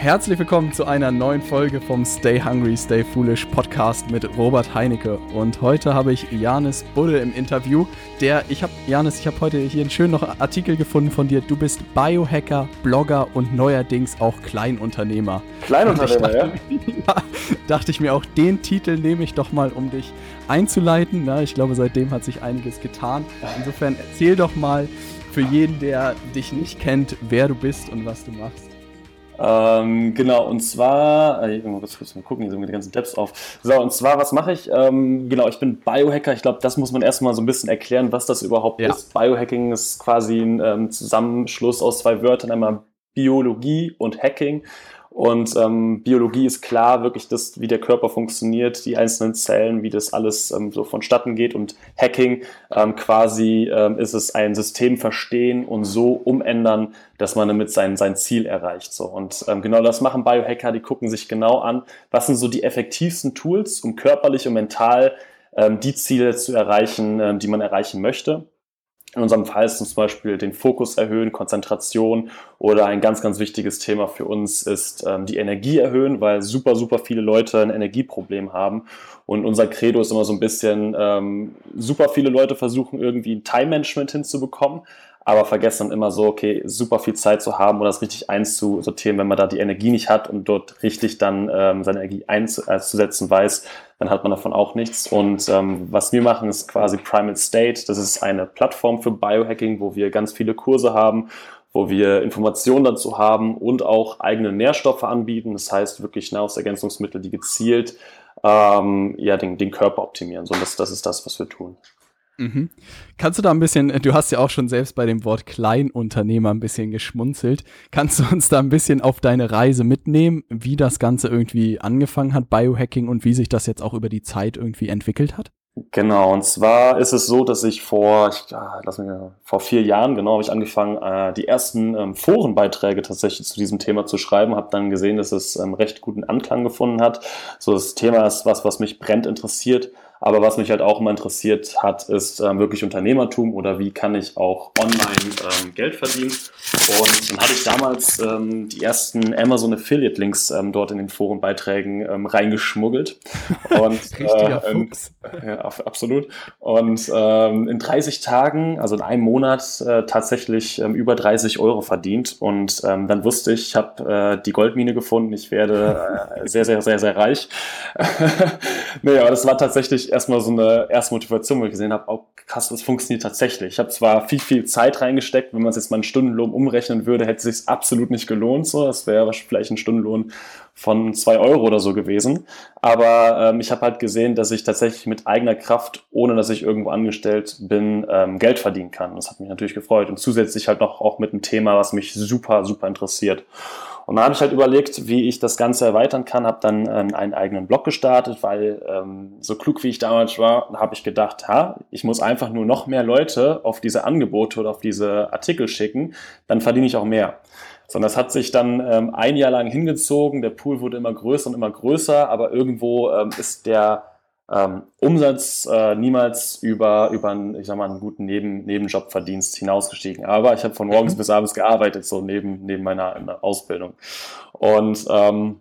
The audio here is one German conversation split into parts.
Herzlich willkommen zu einer neuen Folge vom Stay Hungry, Stay Foolish Podcast mit Robert Heinecke. Und heute habe ich Janis Budde im Interview. Der, ich habe, Janis, ich habe heute hier einen schönen Artikel gefunden von dir. Du bist Biohacker, Blogger und neuerdings auch Kleinunternehmer. Kleinunternehmer, dachte, ja? ja? Dachte ich mir auch, den Titel nehme ich doch mal, um dich einzuleiten. Na, ich glaube, seitdem hat sich einiges getan. Insofern erzähl doch mal für jeden, der dich nicht kennt, wer du bist und was du machst. Ähm, genau, und zwar, äh, ich muss kurz mal gucken, hier sind die ganzen Tabs auf. So, und zwar, was mache ich? Ähm, genau, ich bin Biohacker. Ich glaube, das muss man erstmal so ein bisschen erklären, was das überhaupt ja. ist. Biohacking ist quasi ein ähm, Zusammenschluss aus zwei Wörtern, einmal Biologie und Hacking. Und ähm, Biologie ist klar, wirklich das, wie der Körper funktioniert, die einzelnen Zellen, wie das alles ähm, so vonstatten geht. Und Hacking ähm, quasi ähm, ist es ein System verstehen und so umändern, dass man damit sein, sein Ziel erreicht. So. Und ähm, genau das machen Biohacker, die gucken sich genau an, was sind so die effektivsten Tools, um körperlich und mental ähm, die Ziele zu erreichen, ähm, die man erreichen möchte. In unserem Fall ist zum Beispiel den Fokus erhöhen, Konzentration oder ein ganz, ganz wichtiges Thema für uns ist ähm, die Energie erhöhen, weil super, super viele Leute ein Energieproblem haben. Und unser Credo ist immer so ein bisschen, ähm, super viele Leute versuchen irgendwie ein Time-Management hinzubekommen, aber vergessen dann immer so, okay, super viel Zeit zu haben oder das richtig einzusortieren, wenn man da die Energie nicht hat und dort richtig dann ähm, seine Energie einzusetzen weiß, dann hat man davon auch nichts. Und ähm, was wir machen, ist quasi Primal State. Das ist eine Plattform für Biohacking, wo wir ganz viele Kurse haben, wo wir Informationen dazu haben und auch eigene Nährstoffe anbieten. Das heißt wirklich Nahrungsergänzungsmittel, die gezielt ähm, ja, den, den Körper optimieren. So, das, das ist das, was wir tun. Mhm. Kannst du da ein bisschen, du hast ja auch schon selbst bei dem Wort Kleinunternehmer ein bisschen geschmunzelt. Kannst du uns da ein bisschen auf deine Reise mitnehmen, wie das Ganze irgendwie angefangen hat, Biohacking und wie sich das jetzt auch über die Zeit irgendwie entwickelt hat? Genau, und zwar ist es so, dass ich vor, ich, ah, lass mich, vor vier Jahren, genau, habe ich angefangen, äh, die ersten ähm, Forenbeiträge tatsächlich zu diesem Thema zu schreiben, habe dann gesehen, dass es ähm, recht guten Anklang gefunden hat. So, das Thema ist was, was mich brennt interessiert aber was mich halt auch immer interessiert hat, ist ähm, wirklich Unternehmertum oder wie kann ich auch online ähm, Geld verdienen. Und dann hatte ich damals ähm, die ersten Amazon Affiliate Links ähm, dort in den Forenbeiträgen ähm, reingeschmuggelt. Und, äh, Fuchs. Ja, absolut. Und ähm, in 30 Tagen, also in einem Monat, äh, tatsächlich ähm, über 30 Euro verdient. Und ähm, dann wusste ich, ich habe äh, die Goldmine gefunden, ich werde äh, sehr, sehr, sehr, sehr reich. aber das war tatsächlich erstmal so eine erste Motivation, wo ich gesehen habe, oh krass, das funktioniert tatsächlich. Ich habe zwar viel, viel Zeit reingesteckt, wenn man es jetzt mal einen Stundenlohn umrechnen würde, hätte es sich absolut nicht gelohnt. So, das wäre vielleicht ein Stundenlohn von zwei Euro oder so gewesen. Aber ähm, ich habe halt gesehen, dass ich tatsächlich mit eigener Kraft, ohne dass ich irgendwo angestellt bin, ähm, Geld verdienen kann. Das hat mich natürlich gefreut. Und zusätzlich halt noch auch mit einem Thema, was mich super, super interessiert. Und dann habe ich halt überlegt, wie ich das Ganze erweitern kann, habe dann ähm, einen eigenen Blog gestartet, weil ähm, so klug wie ich damals war, habe ich gedacht, ha, ich muss einfach nur noch mehr Leute auf diese Angebote oder auf diese Artikel schicken, dann verdiene ich auch mehr. Sondern das hat sich dann ähm, ein Jahr lang hingezogen, der Pool wurde immer größer und immer größer, aber irgendwo ähm, ist der ähm, Umsatz äh, niemals über, über einen, ich sag mal, einen guten Neben, Nebenjobverdienst hinausgestiegen. Aber ich habe von morgens mhm. bis abends gearbeitet, so neben, neben meiner Ausbildung. Und ähm,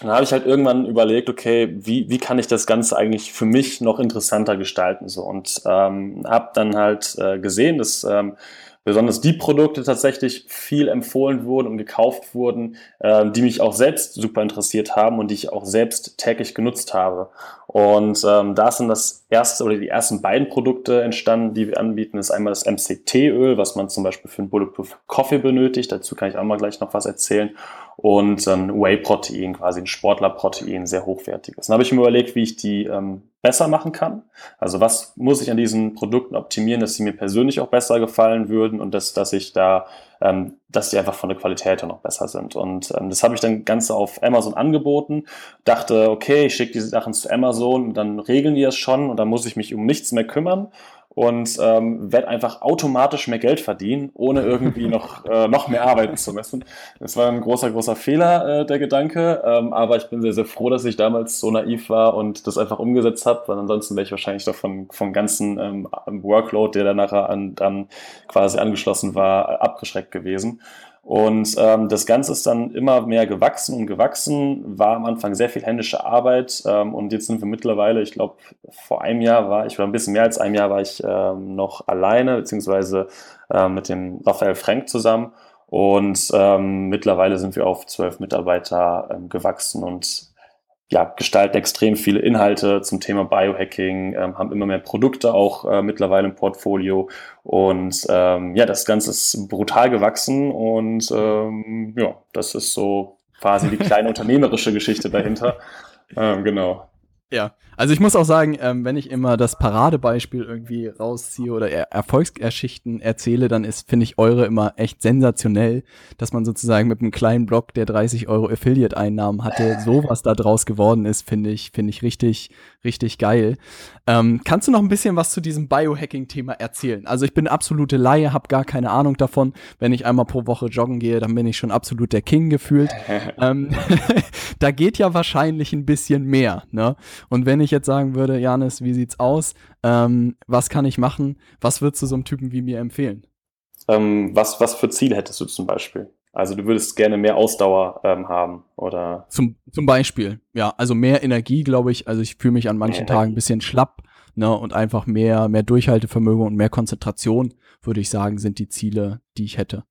dann habe ich halt irgendwann überlegt, okay, wie, wie kann ich das Ganze eigentlich für mich noch interessanter gestalten? So und ähm, habe dann halt äh, gesehen, dass ähm, besonders die Produkte tatsächlich viel empfohlen wurden und gekauft wurden, äh, die mich auch selbst super interessiert haben und die ich auch selbst täglich genutzt habe. Und ähm, da sind das erste oder die ersten beiden Produkte entstanden, die wir anbieten. Ist einmal das MCT-Öl, was man zum Beispiel für einen Bulletproof Coffee benötigt. Dazu kann ich auch mal gleich noch was erzählen. Und ein Whey-Protein, quasi ein Sportler-Protein, sehr hochwertiges. Dann habe ich mir überlegt, wie ich die ähm, besser machen kann. Also was muss ich an diesen Produkten optimieren, dass sie mir persönlich auch besser gefallen würden und dass, dass ich da ähm, dass die einfach von der Qualität her noch besser sind. Und ähm, das habe ich dann ganz auf Amazon angeboten, dachte, okay, ich schicke diese Sachen zu Amazon und dann regeln die das schon und dann muss ich mich um nichts mehr kümmern und ähm, werde einfach automatisch mehr Geld verdienen, ohne irgendwie noch, äh, noch mehr arbeiten zu müssen. Das war ein großer, großer Fehler, äh, der Gedanke, ähm, aber ich bin sehr, sehr froh, dass ich damals so naiv war und das einfach umgesetzt habe, weil ansonsten wäre ich wahrscheinlich doch von, vom ganzen ähm, Workload, der dann nachher an, dann quasi angeschlossen war, abgeschreckt gewesen. Und ähm, das Ganze ist dann immer mehr gewachsen und gewachsen, war am Anfang sehr viel händische Arbeit ähm, und jetzt sind wir mittlerweile, ich glaube, vor einem Jahr war ich, oder ein bisschen mehr als einem Jahr war ich ähm, noch alleine, beziehungsweise äh, mit dem Raphael Frank zusammen. Und ähm, mittlerweile sind wir auf zwölf Mitarbeiter ähm, gewachsen und ja, gestalten extrem viele Inhalte zum Thema Biohacking, ähm, haben immer mehr Produkte auch äh, mittlerweile im Portfolio. Und ähm, ja, das Ganze ist brutal gewachsen und ähm, ja, das ist so quasi die kleine unternehmerische Geschichte dahinter. Ähm, genau. Ja, also ich muss auch sagen, ähm, wenn ich immer das Paradebeispiel irgendwie rausziehe oder er Erfolgsgeschichten erzähle, dann ist, finde ich, eure immer echt sensationell, dass man sozusagen mit einem kleinen Blog, der 30 Euro Affiliate-Einnahmen hatte, sowas da draus geworden ist, finde ich, finde ich richtig, richtig geil. Ähm, kannst du noch ein bisschen was zu diesem Biohacking-Thema erzählen? Also ich bin absolute Laie, habe gar keine Ahnung davon. Wenn ich einmal pro Woche joggen gehe, dann bin ich schon absolut der King gefühlt. ähm, da geht ja wahrscheinlich ein bisschen mehr, ne? Und wenn ich jetzt sagen würde, Janis, wie sieht's aus? Ähm, was kann ich machen? Was würdest du so einem Typen wie mir empfehlen? Ähm, was, was für Ziele hättest du zum Beispiel? Also du würdest gerne mehr Ausdauer ähm, haben, oder? Zum, zum Beispiel, ja, also mehr Energie, glaube ich. Also ich fühle mich an manchen Tagen ein bisschen schlapp, ne? Und einfach mehr, mehr Durchhaltevermögen und mehr Konzentration, würde ich sagen, sind die Ziele, die ich hätte.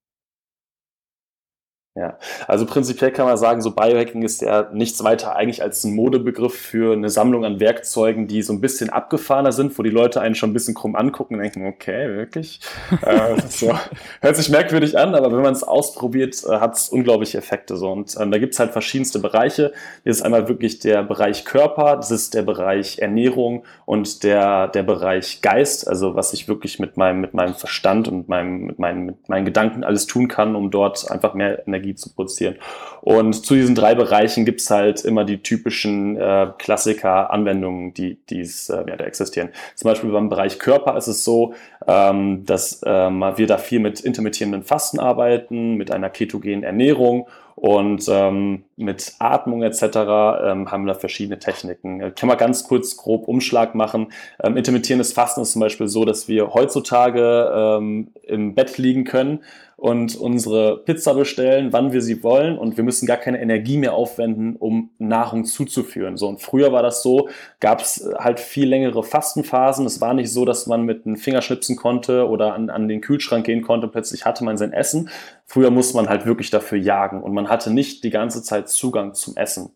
Ja, also prinzipiell kann man sagen, so Biohacking ist ja nichts weiter eigentlich als ein Modebegriff für eine Sammlung an Werkzeugen, die so ein bisschen abgefahrener sind, wo die Leute einen schon ein bisschen krumm angucken und denken, okay, wirklich? äh, so, hört sich merkwürdig an, aber wenn man es ausprobiert, äh, hat es unglaubliche Effekte. So. Und ähm, da gibt es halt verschiedenste Bereiche. Hier ist einmal wirklich der Bereich Körper, das ist der Bereich Ernährung und der, der Bereich Geist, also was ich wirklich mit meinem, mit meinem Verstand und meinem, mit, meinen, mit meinen Gedanken alles tun kann, um dort einfach mehr Energie Energie zu produzieren. Und zu diesen drei Bereichen gibt es halt immer die typischen äh, Klassiker-Anwendungen, die die's, äh, ja, da existieren. Zum Beispiel beim Bereich Körper ist es so, ähm, dass ähm, wir da viel mit intermittierenden Fasten arbeiten, mit einer ketogenen Ernährung und ähm, mit Atmung etc. Ähm, haben wir da verschiedene Techniken. Ich kann mal ganz kurz grob Umschlag machen. Ähm, intermittierendes Fasten ist zum Beispiel so, dass wir heutzutage ähm, im Bett liegen können und unsere Pizza bestellen, wann wir sie wollen und wir müssen gar keine Energie mehr aufwenden, um Nahrung zuzuführen. So und früher war das so, gab es halt viel längere Fastenphasen. Es war nicht so, dass man mit einem Finger schnipsen konnte oder an, an den Kühlschrank gehen konnte. Plötzlich hatte man sein Essen. Früher musste man halt wirklich dafür jagen und man hatte nicht die ganze Zeit Zugang zum Essen.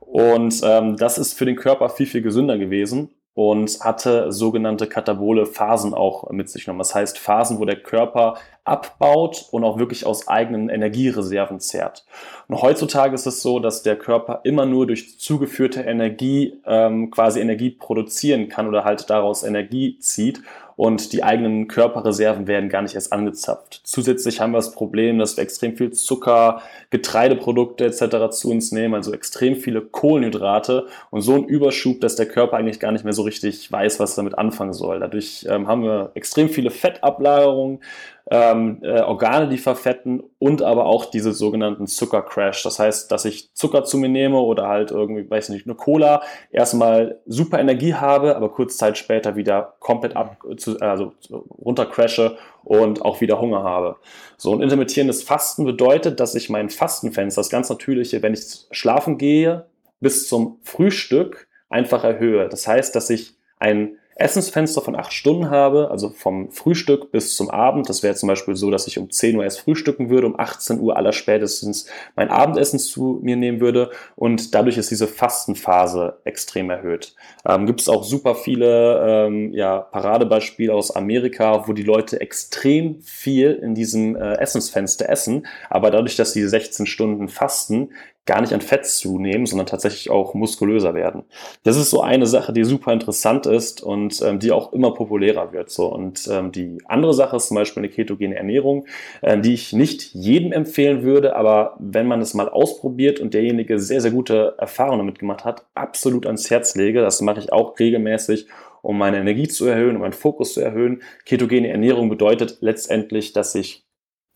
Und ähm, das ist für den Körper viel, viel gesünder gewesen und hatte sogenannte katabole Phasen auch mit sich genommen. Das heißt Phasen, wo der Körper abbaut und auch wirklich aus eigenen Energiereserven zehrt. Und heutzutage ist es so, dass der Körper immer nur durch zugeführte Energie ähm, quasi Energie produzieren kann oder halt daraus Energie zieht und die eigenen Körperreserven werden gar nicht erst angezapft. Zusätzlich haben wir das Problem, dass wir extrem viel Zucker, Getreideprodukte etc. zu uns nehmen, also extrem viele Kohlenhydrate und so ein Überschub, dass der Körper eigentlich gar nicht mehr so richtig weiß, was damit anfangen soll. Dadurch ähm, haben wir extrem viele Fettablagerungen, ähm, äh, Organe, die verfetten und aber auch diese sogenannten Zuckercrash. Das heißt, dass ich Zucker zu mir nehme oder halt irgendwie, weiß nicht, eine Cola, erstmal super Energie habe, aber kurz Zeit später wieder komplett ab, zu, also runtercrashe und auch wieder Hunger habe. So ein intermittierendes Fasten bedeutet, dass ich mein Fastenfenster, das ganz natürliche, wenn ich schlafen gehe, bis zum Frühstück einfach erhöhe. Das heißt, dass ich ein Essensfenster von acht Stunden habe, also vom Frühstück bis zum Abend. Das wäre zum Beispiel so, dass ich um 10 Uhr erst frühstücken würde, um 18 Uhr aller spätestens mein Abendessen zu mir nehmen würde und dadurch ist diese Fastenphase extrem erhöht. Ähm, Gibt es auch super viele ähm, ja, Paradebeispiele aus Amerika, wo die Leute extrem viel in diesem äh, Essensfenster essen, aber dadurch, dass sie 16 Stunden fasten, gar nicht an Fett zunehmen, sondern tatsächlich auch muskulöser werden. Das ist so eine Sache, die super interessant ist und ähm, die auch immer populärer wird. So. Und ähm, die andere Sache ist zum Beispiel eine ketogene Ernährung, äh, die ich nicht jedem empfehlen würde, aber wenn man es mal ausprobiert und derjenige sehr, sehr gute Erfahrungen damit gemacht hat, absolut ans Herz lege. Das mache ich auch regelmäßig, um meine Energie zu erhöhen, um meinen Fokus zu erhöhen. Ketogene Ernährung bedeutet letztendlich, dass ich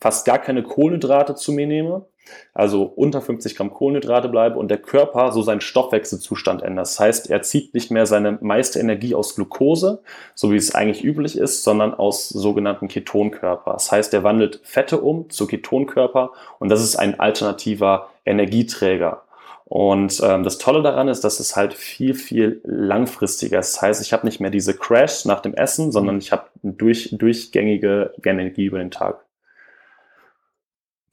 fast gar keine Kohlenhydrate zu mir nehme, also unter 50 Gramm Kohlenhydrate bleibe und der Körper so seinen Stoffwechselzustand ändert. Das heißt, er zieht nicht mehr seine meiste Energie aus Glucose, so wie es eigentlich üblich ist, sondern aus sogenannten Ketonkörper. Das heißt, er wandelt Fette um zu Ketonkörper und das ist ein alternativer Energieträger. Und ähm, das Tolle daran ist, dass es halt viel, viel langfristiger ist. Das heißt, ich habe nicht mehr diese Crash nach dem Essen, sondern ich habe durch, durchgängige Energie über den Tag.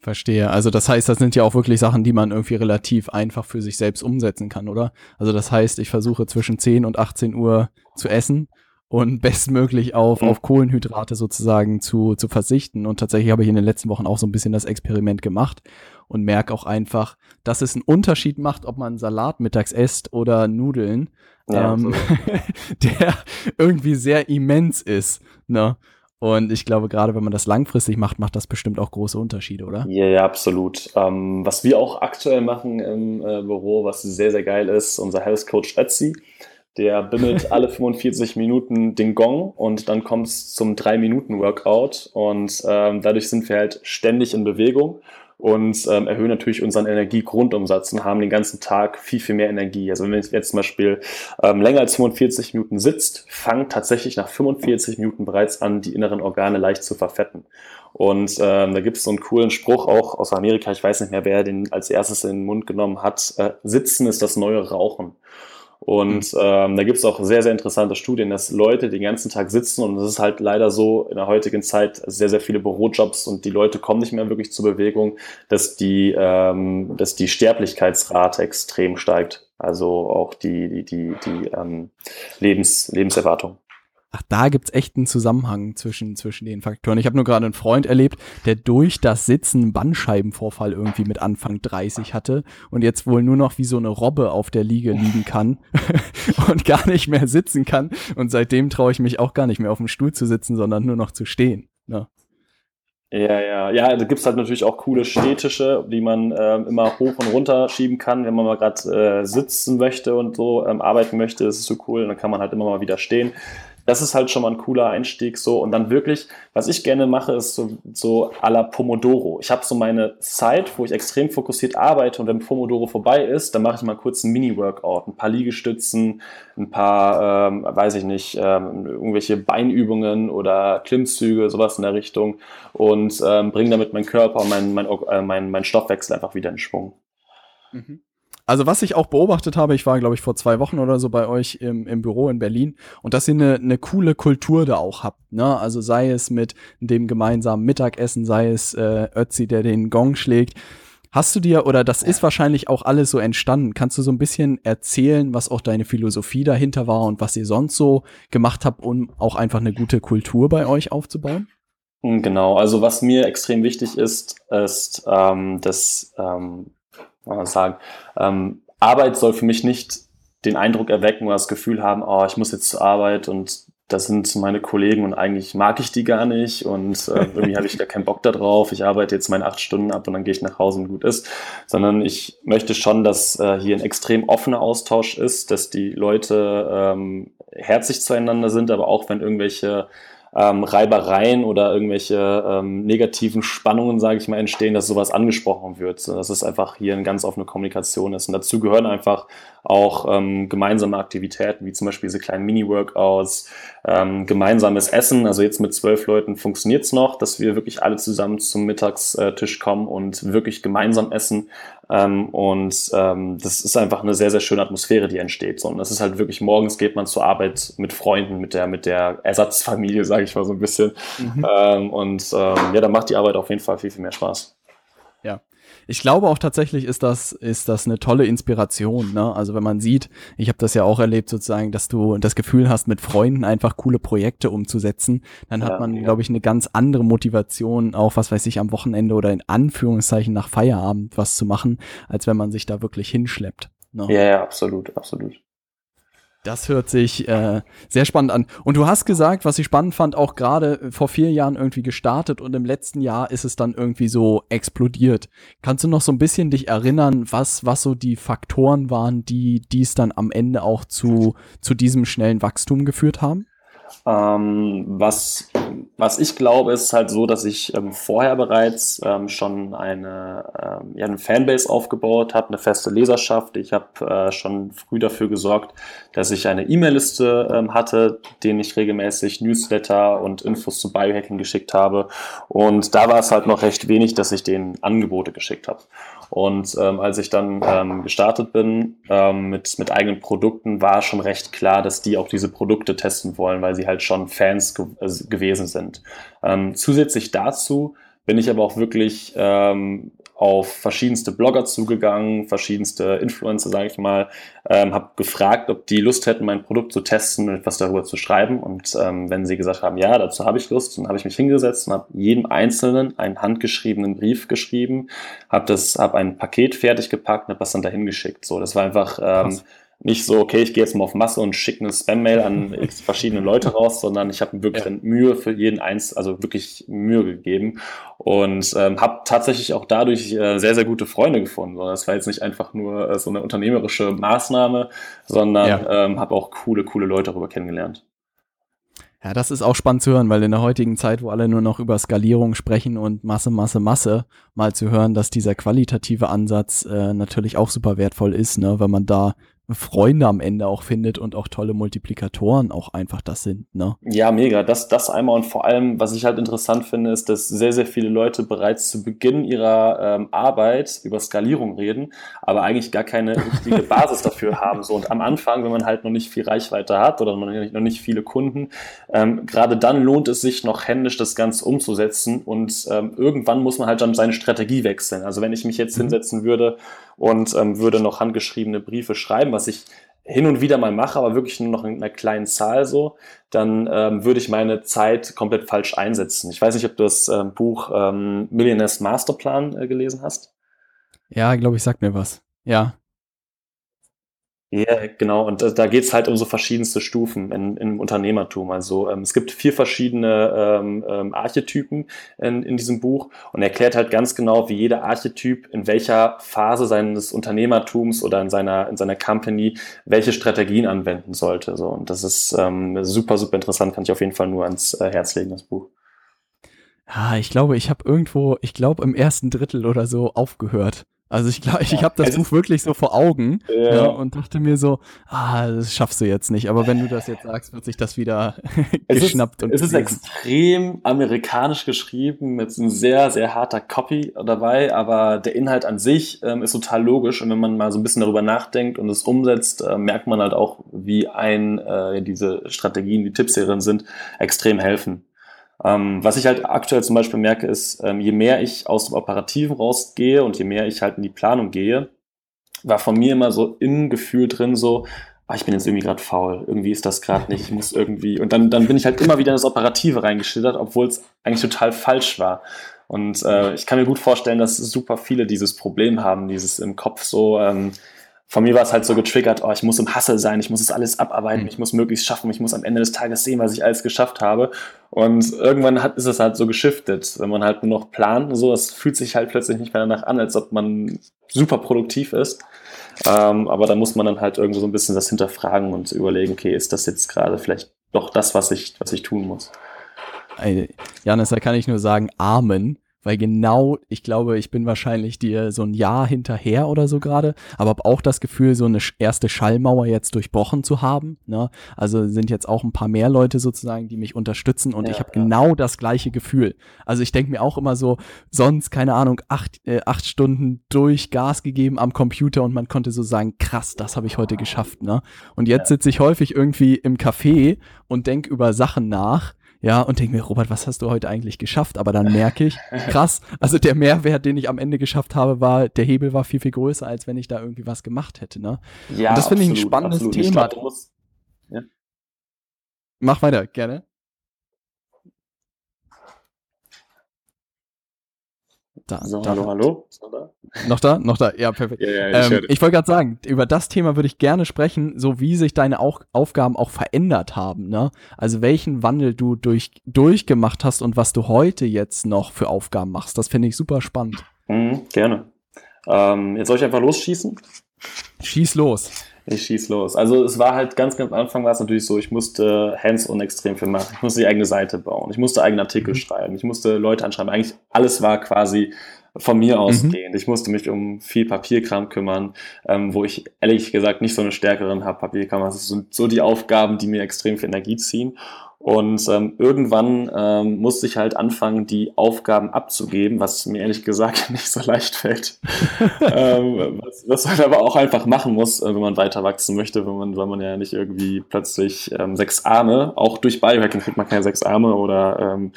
Verstehe. Also das heißt, das sind ja auch wirklich Sachen, die man irgendwie relativ einfach für sich selbst umsetzen kann, oder? Also das heißt, ich versuche zwischen 10 und 18 Uhr zu essen und bestmöglich auf, mhm. auf Kohlenhydrate sozusagen zu, zu verzichten. Und tatsächlich habe ich in den letzten Wochen auch so ein bisschen das Experiment gemacht und merke auch einfach, dass es einen Unterschied macht, ob man Salat mittags isst oder Nudeln, ja, ähm, der irgendwie sehr immens ist. Ne? Und ich glaube, gerade wenn man das langfristig macht, macht das bestimmt auch große Unterschiede, oder? Ja, ja absolut. Ähm, was wir auch aktuell machen im äh, Büro, was sehr, sehr geil ist, unser Health Coach Etsy, der bimmelt alle 45 Minuten den Gong und dann kommt es zum 3-Minuten-Workout und ähm, dadurch sind wir halt ständig in Bewegung und ähm, erhöhen natürlich unseren Energiegrundumsatz und haben den ganzen Tag viel, viel mehr Energie. Also wenn man jetzt zum Beispiel ähm, länger als 45 Minuten sitzt, fangen tatsächlich nach 45 Minuten bereits an, die inneren Organe leicht zu verfetten. Und ähm, da gibt es so einen coolen Spruch auch aus Amerika, ich weiß nicht mehr, wer den als erstes in den Mund genommen hat, äh, Sitzen ist das neue Rauchen. Und mhm. ähm, da gibt es auch sehr, sehr interessante Studien, dass Leute den ganzen Tag sitzen und es ist halt leider so in der heutigen Zeit sehr, sehr viele Bürojobs und die Leute kommen nicht mehr wirklich zur Bewegung, dass die, ähm, dass die Sterblichkeitsrate extrem steigt. Also auch die, die, die, die ähm, Lebens, Lebenserwartung ach, da gibt's echt einen Zusammenhang zwischen, zwischen den Faktoren. Ich habe nur gerade einen Freund erlebt, der durch das Sitzen einen Bandscheibenvorfall irgendwie mit Anfang 30 hatte und jetzt wohl nur noch wie so eine Robbe auf der Liege liegen kann und gar nicht mehr sitzen kann. Und seitdem traue ich mich auch gar nicht mehr auf dem Stuhl zu sitzen, sondern nur noch zu stehen. Ne? Ja, ja, ja, da gibt's halt natürlich auch coole städtische, die man ähm, immer hoch und runter schieben kann, wenn man mal gerade äh, sitzen möchte und so ähm, arbeiten möchte, das ist so cool, dann kann man halt immer mal wieder stehen das ist halt schon mal ein cooler Einstieg so. Und dann wirklich, was ich gerne mache, ist so, so à la Pomodoro. Ich habe so meine Zeit, wo ich extrem fokussiert arbeite und wenn Pomodoro vorbei ist, dann mache ich mal kurz ein Mini-Workout, ein paar Liegestützen, ein paar, ähm, weiß ich nicht, ähm, irgendwelche Beinübungen oder Klimmzüge, sowas in der Richtung und ähm, bringe damit meinen Körper und meinen mein, äh, mein, mein Stoffwechsel einfach wieder in Schwung. Mhm. Also was ich auch beobachtet habe, ich war, glaube ich, vor zwei Wochen oder so bei euch im, im Büro in Berlin und dass ihr eine, eine coole Kultur da auch habt. Ne? Also sei es mit dem gemeinsamen Mittagessen, sei es äh, Ötzi, der den Gong schlägt. Hast du dir, oder das ist wahrscheinlich auch alles so entstanden, kannst du so ein bisschen erzählen, was auch deine Philosophie dahinter war und was ihr sonst so gemacht habt, um auch einfach eine gute Kultur bei euch aufzubauen? Genau, also was mir extrem wichtig ist, ist, ähm, dass ähm, man sagen. Ähm, Arbeit soll für mich nicht den Eindruck erwecken oder das Gefühl haben, oh, ich muss jetzt zur Arbeit und das sind meine Kollegen und eigentlich mag ich die gar nicht und äh, irgendwie habe ich gar keinen Bock darauf. Ich arbeite jetzt meine acht Stunden ab und dann gehe ich nach Hause und gut ist. Sondern ich möchte schon, dass äh, hier ein extrem offener Austausch ist, dass die Leute ähm, herzlich zueinander sind, aber auch wenn irgendwelche ähm, Reibereien oder irgendwelche ähm, negativen Spannungen, sage ich mal, entstehen, dass sowas angesprochen wird. Dass es einfach hier eine ganz offene Kommunikation ist. Und dazu gehören einfach auch ähm, gemeinsame Aktivitäten, wie zum Beispiel diese kleinen Mini-Workouts, ähm, gemeinsames Essen. Also jetzt mit zwölf Leuten funktioniert es noch, dass wir wirklich alle zusammen zum Mittagstisch kommen und wirklich gemeinsam essen. Ähm, und ähm, das ist einfach eine sehr, sehr schöne Atmosphäre, die entsteht. So, und das ist halt wirklich, morgens geht man zur Arbeit mit Freunden, mit der, mit der Ersatzfamilie, sage ich mal so ein bisschen. Mhm. Ähm, und ähm, ja, da macht die Arbeit auf jeden Fall viel, viel mehr Spaß. Ich glaube auch tatsächlich ist das, ist das eine tolle Inspiration. Ne? Also wenn man sieht, ich habe das ja auch erlebt sozusagen, dass du das Gefühl hast, mit Freunden einfach coole Projekte umzusetzen, dann hat ja, man, ja. glaube ich, eine ganz andere Motivation, auch was weiß ich, am Wochenende oder in Anführungszeichen nach Feierabend was zu machen, als wenn man sich da wirklich hinschleppt. Ne? Ja, ja, absolut, absolut. Das hört sich äh, sehr spannend an. Und du hast gesagt, was ich spannend fand, auch gerade vor vier Jahren irgendwie gestartet und im letzten Jahr ist es dann irgendwie so explodiert. Kannst du noch so ein bisschen dich erinnern, was, was so die Faktoren waren, die dies dann am Ende auch zu, zu diesem schnellen Wachstum geführt haben? Ähm, was was ich glaube, ist halt so, dass ich ähm, vorher bereits ähm, schon eine, ähm, ja, eine Fanbase aufgebaut habe, eine feste Leserschaft. Ich habe äh, schon früh dafür gesorgt, dass ich eine E-Mail-Liste ähm, hatte, denen ich regelmäßig Newsletter und Infos zu Biohacking geschickt habe. Und da war es halt noch recht wenig, dass ich denen Angebote geschickt habe. Und ähm, als ich dann ähm, gestartet bin ähm, mit, mit eigenen Produkten, war schon recht klar, dass die auch diese Produkte testen wollen, weil sie halt schon Fans ge äh, gewesen sind. Ähm, zusätzlich dazu bin ich aber auch wirklich ähm, auf verschiedenste Blogger zugegangen, verschiedenste Influencer, sage ich mal, ähm, habe gefragt, ob die Lust hätten, mein Produkt zu testen und etwas darüber zu schreiben. Und ähm, wenn sie gesagt haben, ja, dazu habe ich Lust, dann habe ich mich hingesetzt und habe jedem Einzelnen einen handgeschriebenen Brief geschrieben, habe das, habe ein Paket fertig gepackt und habe das dann dahin geschickt. So, das war einfach ähm, nicht so, okay, ich gehe jetzt mal auf Masse und schicke eine Spam-Mail an verschiedene Leute raus, sondern ich habe wirklich ja. Mühe für jeden eins, also wirklich Mühe gegeben und ähm, habe tatsächlich auch dadurch äh, sehr, sehr gute Freunde gefunden. Das war jetzt nicht einfach nur äh, so eine unternehmerische Maßnahme, sondern ja. ähm, habe auch coole, coole Leute darüber kennengelernt. Ja, das ist auch spannend zu hören, weil in der heutigen Zeit, wo alle nur noch über Skalierung sprechen und Masse, Masse, Masse, mal zu hören, dass dieser qualitative Ansatz äh, natürlich auch super wertvoll ist, ne, wenn man da Freunde am Ende auch findet und auch tolle Multiplikatoren auch einfach das sind, ne? Ja, mega. Das, das einmal und vor allem, was ich halt interessant finde, ist, dass sehr, sehr viele Leute bereits zu Beginn ihrer ähm, Arbeit über Skalierung reden, aber eigentlich gar keine richtige Basis dafür haben. So und am Anfang, wenn man halt noch nicht viel Reichweite hat oder noch nicht, noch nicht viele Kunden, ähm, gerade dann lohnt es sich noch händisch das Ganze umzusetzen und ähm, irgendwann muss man halt dann seine Strategie wechseln. Also wenn ich mich jetzt mhm. hinsetzen würde und ähm, würde noch handgeschriebene Briefe schreiben, was ich hin und wieder mal mache, aber wirklich nur noch in einer kleinen Zahl so, dann ähm, würde ich meine Zeit komplett falsch einsetzen. Ich weiß nicht, ob du das ähm, Buch ähm, Millionaires Masterplan äh, gelesen hast. Ja, glaube ich, sagt mir was. Ja. Ja, genau. Und da, da geht es halt um so verschiedenste Stufen in, im Unternehmertum. Also ähm, es gibt vier verschiedene ähm, ähm, Archetypen in, in diesem Buch und erklärt halt ganz genau, wie jeder Archetyp in welcher Phase seines Unternehmertums oder in seiner, in seiner Company welche Strategien anwenden sollte. So, und das ist ähm, super, super interessant, kann ich auf jeden Fall nur ans äh, Herz legen, das Buch. Ah, ich glaube, ich habe irgendwo, ich glaube im ersten Drittel oder so aufgehört. Also ich glaube, ich, ich habe das Buch wirklich so vor Augen ja. Ja, ne, und dachte mir so, ah, das schaffst du jetzt nicht. Aber wenn du das jetzt sagst, wird sich das wieder geschnappt. Es ist, und es ist extrem amerikanisch geschrieben mit einem sehr, sehr harter Copy dabei, aber der Inhalt an sich ähm, ist total logisch. Und wenn man mal so ein bisschen darüber nachdenkt und es umsetzt, äh, merkt man halt auch, wie ein äh, diese Strategien, die Tipps hierin sind, extrem helfen. Ähm, was ich halt aktuell zum Beispiel merke, ist, ähm, je mehr ich aus dem Operativen rausgehe und je mehr ich halt in die Planung gehe, war von mir immer so im Gefühl drin so, ah, ich bin jetzt irgendwie gerade faul, irgendwie ist das gerade nicht, ich muss irgendwie. Und dann, dann bin ich halt immer wieder in das Operative reingeschlittert, obwohl es eigentlich total falsch war. Und äh, ich kann mir gut vorstellen, dass super viele dieses Problem haben, dieses im Kopf so, ähm, von mir war es halt so getriggert, oh, ich muss im Hustle sein, ich muss es alles abarbeiten, mhm. ich muss möglichst schaffen, ich muss am Ende des Tages sehen, was ich alles geschafft habe. Und irgendwann hat, ist es halt so geschiftet, wenn man halt nur noch plant und so, es fühlt sich halt plötzlich nicht mehr danach an, als ob man super produktiv ist. Ähm, aber da muss man dann halt irgendwo so ein bisschen das hinterfragen und überlegen, okay, ist das jetzt gerade vielleicht doch das, was ich, was ich tun muss? Janis, da kann ich nur sagen, Amen weil genau, ich glaube, ich bin wahrscheinlich dir so ein Jahr hinterher oder so gerade, aber habe auch das Gefühl, so eine erste Schallmauer jetzt durchbrochen zu haben. Ne? Also sind jetzt auch ein paar mehr Leute sozusagen, die mich unterstützen und ja, ich habe ja. genau das gleiche Gefühl. Also ich denke mir auch immer so, sonst, keine Ahnung, acht, äh, acht Stunden durch Gas gegeben am Computer und man konnte so sagen, krass, das habe ich heute geschafft. Ne? Und jetzt ja. sitze ich häufig irgendwie im Café und denke über Sachen nach, ja, und denke mir, Robert, was hast du heute eigentlich geschafft? Aber dann merke ich, krass, also der Mehrwert, den ich am Ende geschafft habe, war, der Hebel war viel, viel größer, als wenn ich da irgendwie was gemacht hätte. Ne? Ja, und das finde ich ein spannendes absolut. Thema. Glaub, musst, ja. Mach weiter, gerne. Da, so, da, hallo, hallo. Da? Noch da? Noch da? Ja, perfekt. Ja, ja, ich, ähm, ich wollte gerade sagen, über das Thema würde ich gerne sprechen, so wie sich deine auch, Aufgaben auch verändert haben. Ne? Also welchen Wandel du durch, durchgemacht hast und was du heute jetzt noch für Aufgaben machst. Das finde ich super spannend. Mhm, gerne. Ähm, jetzt soll ich einfach losschießen? Schieß los. Ich schieß los. Also es war halt ganz, ganz am Anfang war es natürlich so, ich musste hands-on extrem viel machen. Ich musste die eigene Seite bauen. Ich musste eigene Artikel mhm. schreiben. Ich musste Leute anschreiben. Eigentlich alles war quasi von mir ausgehend. Mhm. Ich musste mich um viel Papierkram kümmern, ähm, wo ich ehrlich gesagt nicht so eine stärkeren habe. Papierkram, das sind so die Aufgaben, die mir extrem viel Energie ziehen. Und ähm, irgendwann ähm, musste ich halt anfangen, die Aufgaben abzugeben, was mir ehrlich gesagt nicht so leicht fällt. ähm, was, was man aber auch einfach machen muss, äh, wenn man weiter wachsen möchte, wenn man, weil man ja nicht irgendwie plötzlich ähm, sechs Arme, auch durch Biohacking kriegt man keine sechs Arme oder ähm,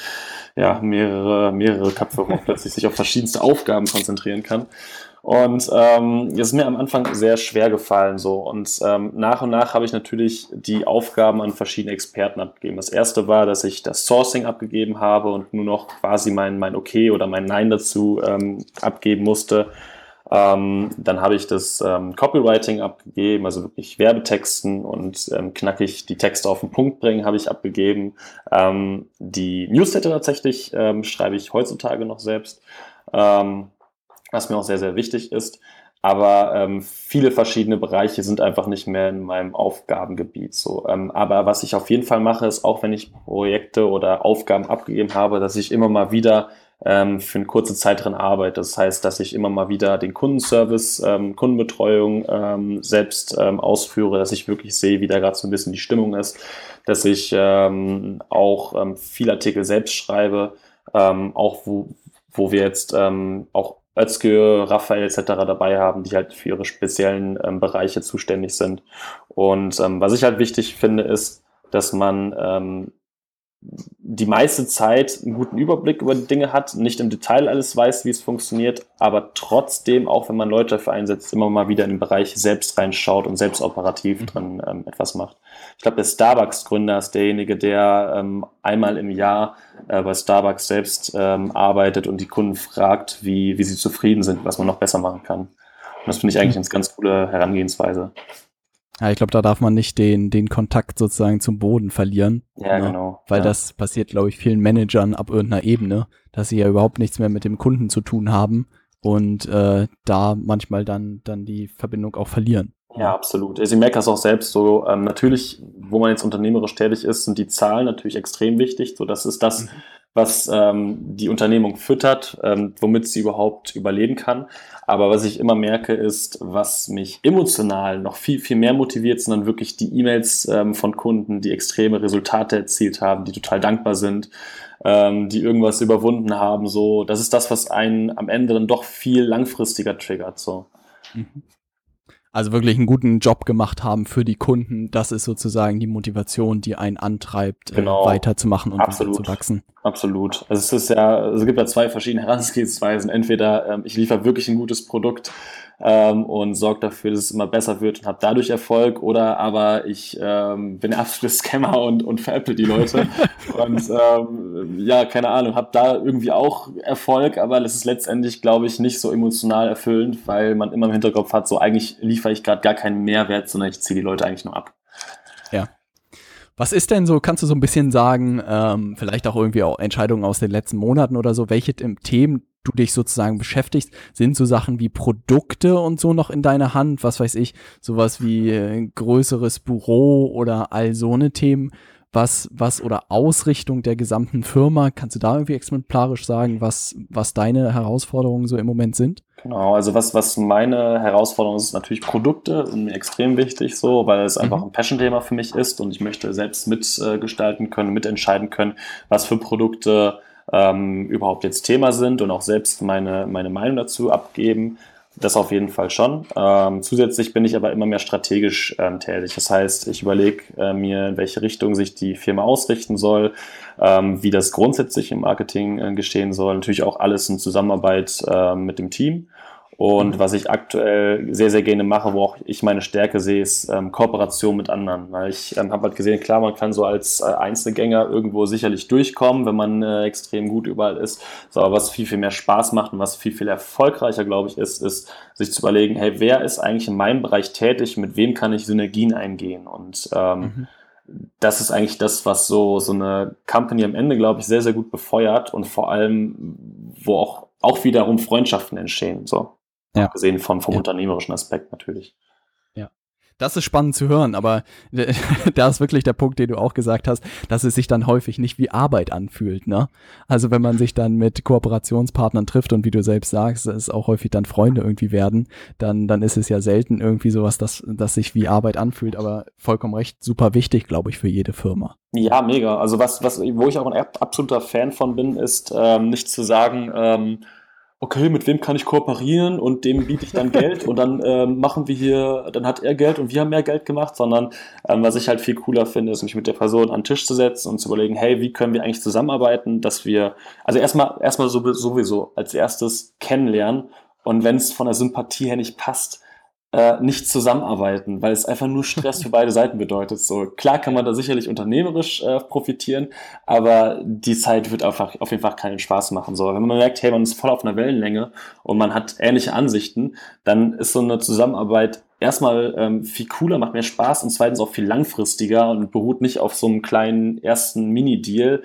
ja, mehrere, mehrere Köpfe, wo man plötzlich sich auf verschiedenste Aufgaben konzentrieren kann. Und ähm, es ist mir am Anfang sehr schwer gefallen so. Und ähm, nach und nach habe ich natürlich die Aufgaben an verschiedene Experten abgegeben. Das erste war, dass ich das Sourcing abgegeben habe und nur noch quasi mein, mein Okay oder mein Nein dazu ähm, abgeben musste. Ähm, dann habe ich das ähm, Copywriting abgegeben, also wirklich Werbetexten und ähm, knackig die Texte auf den Punkt bringen, habe ich abgegeben. Ähm, die Newsletter tatsächlich ähm, schreibe ich heutzutage noch selbst. Ähm, was mir auch sehr, sehr wichtig ist. Aber ähm, viele verschiedene Bereiche sind einfach nicht mehr in meinem Aufgabengebiet. So, ähm, aber was ich auf jeden Fall mache, ist auch wenn ich Projekte oder Aufgaben abgegeben habe, dass ich immer mal wieder ähm, für eine kurze Zeit drin arbeite. Das heißt, dass ich immer mal wieder den Kundenservice, ähm, Kundenbetreuung ähm, selbst ähm, ausführe, dass ich wirklich sehe, wie da gerade so ein bisschen die Stimmung ist, dass ich ähm, auch ähm, viele Artikel selbst schreibe, ähm, auch wo, wo wir jetzt ähm, auch Özgür, Raphael etc. dabei haben, die halt für ihre speziellen ähm, Bereiche zuständig sind. Und ähm, was ich halt wichtig finde, ist, dass man ähm, die meiste Zeit einen guten Überblick über die Dinge hat, nicht im Detail alles weiß, wie es funktioniert, aber trotzdem, auch wenn man Leute dafür einsetzt, immer mal wieder in den Bereich selbst reinschaut und selbst operativ mhm. drin ähm, etwas macht. Ich glaube, der Starbucks-Gründer ist derjenige, der ähm, einmal im Jahr äh, bei Starbucks selbst ähm, arbeitet und die Kunden fragt, wie, wie sie zufrieden sind, was man noch besser machen kann. Und das finde ich eigentlich mhm. eine ganz coole Herangehensweise. Ja, ich glaube, da darf man nicht den, den Kontakt sozusagen zum Boden verlieren. Ja, ne? genau. Weil ja. das passiert, glaube ich, vielen Managern ab irgendeiner Ebene, dass sie ja überhaupt nichts mehr mit dem Kunden zu tun haben und äh, da manchmal dann, dann die Verbindung auch verlieren. Ja, absolut. Also ich merke das auch selbst so. Ähm, natürlich, wo man jetzt unternehmerisch tätig ist, sind die Zahlen natürlich extrem wichtig. So, das ist das, mhm was ähm, die Unternehmung füttert, ähm, womit sie überhaupt überleben kann. Aber was ich immer merke, ist, was mich emotional noch viel, viel mehr motiviert, sind dann wirklich die E-Mails ähm, von Kunden, die extreme Resultate erzielt haben, die total dankbar sind, ähm, die irgendwas überwunden haben. So, das ist das, was einen am Ende dann doch viel langfristiger triggert. So. Mhm. Also wirklich einen guten Job gemacht haben für die Kunden. Das ist sozusagen die Motivation, die einen antreibt, äh, genau. weiterzumachen und Absolut. zu wachsen. Absolut. Also es ist ja, also es gibt ja zwei verschiedene Herangehensweisen. Entweder ähm, ich liefere wirklich ein gutes Produkt ähm, und sorge dafür, dass es immer besser wird und habe dadurch Erfolg. Oder aber ich ähm, bin der absolute Scammer und, und veräpple die Leute. und ähm, ja, keine Ahnung, habe da irgendwie auch Erfolg, aber das ist letztendlich, glaube ich, nicht so emotional erfüllend, weil man immer im Hinterkopf hat, so eigentlich liefere ich gerade gar keinen Mehrwert, sondern ich ziehe die Leute eigentlich nur ab. Ja. Was ist denn so, kannst du so ein bisschen sagen, ähm, vielleicht auch irgendwie auch Entscheidungen aus den letzten Monaten oder so, welche Themen du dich sozusagen beschäftigst, sind so Sachen wie Produkte und so noch in deiner Hand, was weiß ich, sowas wie ein äh, größeres Büro oder all so eine Themen, was, was oder Ausrichtung der gesamten Firma, kannst du da irgendwie exemplarisch sagen, was, was deine Herausforderungen so im Moment sind? Genau, also was, was meine Herausforderung ist, ist natürlich Produkte, sind mir extrem wichtig so, weil es einfach mhm. ein Passion-Thema für mich ist und ich möchte selbst mitgestalten können, mitentscheiden können, was für Produkte ähm, überhaupt jetzt Thema sind und auch selbst meine, meine Meinung dazu abgeben. Das auf jeden Fall schon. Ähm, zusätzlich bin ich aber immer mehr strategisch ähm, tätig. Das heißt, ich überlege äh, mir, in welche Richtung sich die Firma ausrichten soll, ähm, wie das grundsätzlich im Marketing äh, geschehen soll. Natürlich auch alles in Zusammenarbeit äh, mit dem Team. Und mhm. was ich aktuell sehr, sehr gerne mache, wo auch ich meine Stärke sehe, ist ähm, Kooperation mit anderen. Weil ich ähm, habe halt gesehen, klar, man kann so als äh, Einzelgänger irgendwo sicherlich durchkommen, wenn man äh, extrem gut überall ist. So, aber was viel, viel mehr Spaß macht und was viel, viel erfolgreicher, glaube ich, ist, ist, sich zu überlegen, hey, wer ist eigentlich in meinem Bereich tätig, mit wem kann ich Synergien eingehen? Und ähm, mhm das ist eigentlich das, was so, so eine Company am Ende, glaube ich, sehr, sehr gut befeuert und vor allem, wo auch, auch wiederum Freundschaften entstehen. So. Ja. Abgesehen von, vom ja. unternehmerischen Aspekt natürlich. Ja. Das ist spannend zu hören, aber da ist wirklich der Punkt, den du auch gesagt hast, dass es sich dann häufig nicht wie Arbeit anfühlt, ne? Also wenn man sich dann mit Kooperationspartnern trifft und wie du selbst sagst, es auch häufig dann Freunde irgendwie werden, dann, dann ist es ja selten irgendwie sowas, dass, dass sich wie Arbeit anfühlt, aber vollkommen recht, super wichtig, glaube ich, für jede Firma. Ja, mega. Also was, was, wo ich auch ein absoluter Fan von bin, ist ähm, nicht zu sagen, ähm, okay, mit wem kann ich kooperieren und dem biete ich dann Geld und dann ähm, machen wir hier, dann hat er Geld und wir haben mehr Geld gemacht, sondern ähm, was ich halt viel cooler finde, ist mich mit der Person an den Tisch zu setzen und zu überlegen, hey, wie können wir eigentlich zusammenarbeiten, dass wir, also erstmal, erstmal sowieso als erstes kennenlernen und wenn es von der Sympathie her nicht passt, äh, nicht zusammenarbeiten, weil es einfach nur Stress für beide Seiten bedeutet. So klar kann man da sicherlich unternehmerisch äh, profitieren, aber die Zeit wird einfach auf jeden Fall keinen Spaß machen. So, wenn man merkt, hey, man ist voll auf einer Wellenlänge und man hat ähnliche Ansichten, dann ist so eine Zusammenarbeit erstmal ähm, viel cooler, macht mehr Spaß und zweitens auch viel langfristiger und beruht nicht auf so einem kleinen ersten Mini-Deal,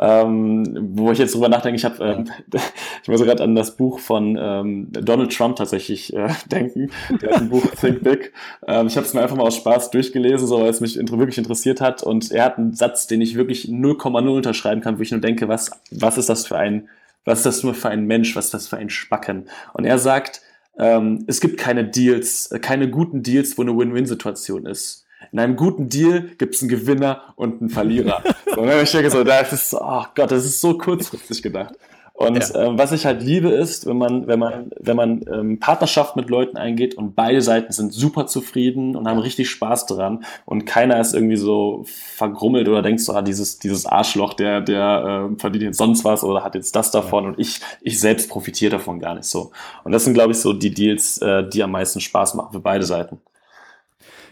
ähm, wo ich jetzt drüber nachdenke, ich habe, ähm, ich muss gerade an das Buch von ähm, Donald Trump tatsächlich äh, denken. Der hat ein Buch Think Big. Ähm, ich habe es mir einfach mal aus Spaß durchgelesen, so weil es mich wirklich interessiert hat. Und er hat einen Satz, den ich wirklich 0,0 unterschreiben kann, wo ich nur denke, was, was ist das für ein, was ist das nur für ein Mensch, was ist das für ein Spacken? Und er sagt, ähm, es gibt keine Deals, äh, keine guten Deals, wo eine Win-Win-Situation ist in einem guten Deal gibt es einen Gewinner und einen Verlierer. und wenn ich denke so, das ist, oh Gott, das ist so kurzfristig gedacht. Und ja. ähm, was ich halt liebe ist, wenn man, wenn man, wenn man ähm, Partnerschaft mit Leuten eingeht und beide Seiten sind super zufrieden und haben richtig Spaß dran und keiner ist irgendwie so vergrummelt oder denkt so, ah, dieses, dieses Arschloch, der, der äh, verdient jetzt sonst was oder hat jetzt das davon ja. und ich, ich selbst profitiere davon gar nicht so. Und das sind, glaube ich, so die Deals, äh, die am meisten Spaß machen für beide Seiten.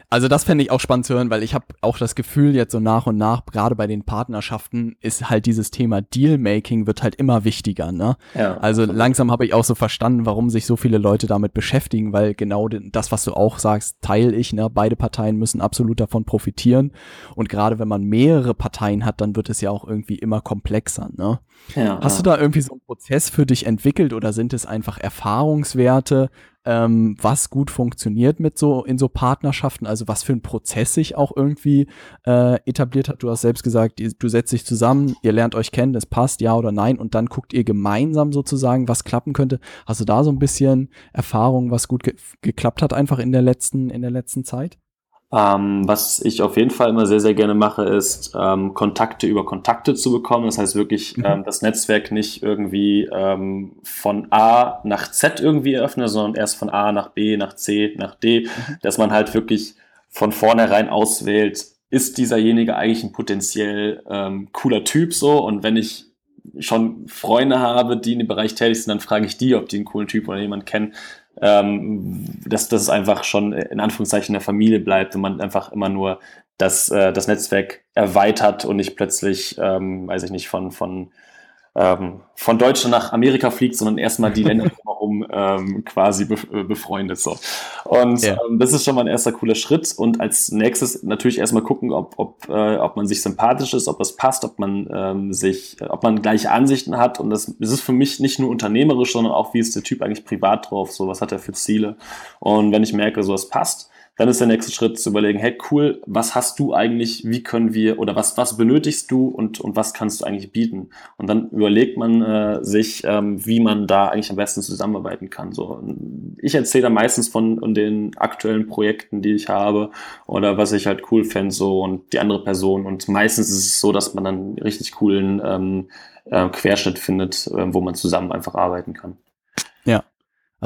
Also das fände ich auch spannend zu hören, weil ich habe auch das Gefühl, jetzt so nach und nach, gerade bei den Partnerschaften, ist halt dieses Thema Dealmaking wird halt immer wichtiger. Ne? Ja. Also langsam habe ich auch so verstanden, warum sich so viele Leute damit beschäftigen, weil genau das, was du auch sagst, teile ich. Ne? Beide Parteien müssen absolut davon profitieren. Und gerade wenn man mehrere Parteien hat, dann wird es ja auch irgendwie immer komplexer. Ne? Ja, Hast du da irgendwie so einen Prozess für dich entwickelt oder sind es einfach Erfahrungswerte, ähm, was gut funktioniert mit so in so Partnerschaften, also was für ein Prozess sich auch irgendwie äh, etabliert hat. Du hast selbst gesagt, du setzt dich zusammen, ihr lernt euch kennen, es passt, ja oder nein, und dann guckt ihr gemeinsam sozusagen, was klappen könnte. Hast du da so ein bisschen Erfahrung, was gut ge geklappt hat, einfach in der letzten, in der letzten Zeit? Ähm, was ich auf jeden Fall immer sehr, sehr gerne mache, ist ähm, Kontakte über Kontakte zu bekommen. Das heißt wirklich mhm. ähm, das Netzwerk nicht irgendwie ähm, von A nach Z irgendwie eröffnen, sondern erst von A nach B, nach C, nach D, mhm. dass man halt wirklich von vornherein auswählt, ist dieserjenige eigentlich ein potenziell ähm, cooler Typ so und wenn ich schon Freunde habe, die in dem Bereich tätig sind, dann frage ich die, ob die einen coolen Typ oder jemanden kennen, ähm, dass das einfach schon in Anführungszeichen in der Familie bleibt und man einfach immer nur das, äh, das Netzwerk erweitert und nicht plötzlich, ähm, weiß ich nicht, von, von ähm, von Deutschland nach Amerika fliegt, sondern erstmal die Länder drumherum ähm, quasi be äh, befreundet. So. Und ja. ähm, das ist schon mal ein erster cooler Schritt. Und als nächstes natürlich erstmal gucken, ob, ob, äh, ob man sich sympathisch ist, ob das passt, ob man ähm, sich, ob man gleiche Ansichten hat. Und das, das ist für mich nicht nur unternehmerisch, sondern auch, wie ist der Typ eigentlich privat drauf, so was hat er für Ziele. Und wenn ich merke, so es passt, dann ist der nächste Schritt zu überlegen, hey cool, was hast du eigentlich, wie können wir oder was, was benötigst du und, und was kannst du eigentlich bieten? Und dann überlegt man äh, sich, ähm, wie man da eigentlich am besten zusammenarbeiten kann. So, ich erzähle da meistens von den aktuellen Projekten, die ich habe oder was ich halt cool fände so und die andere Person. Und meistens ist es so, dass man dann richtig coolen ähm, äh, Querschnitt findet, äh, wo man zusammen einfach arbeiten kann.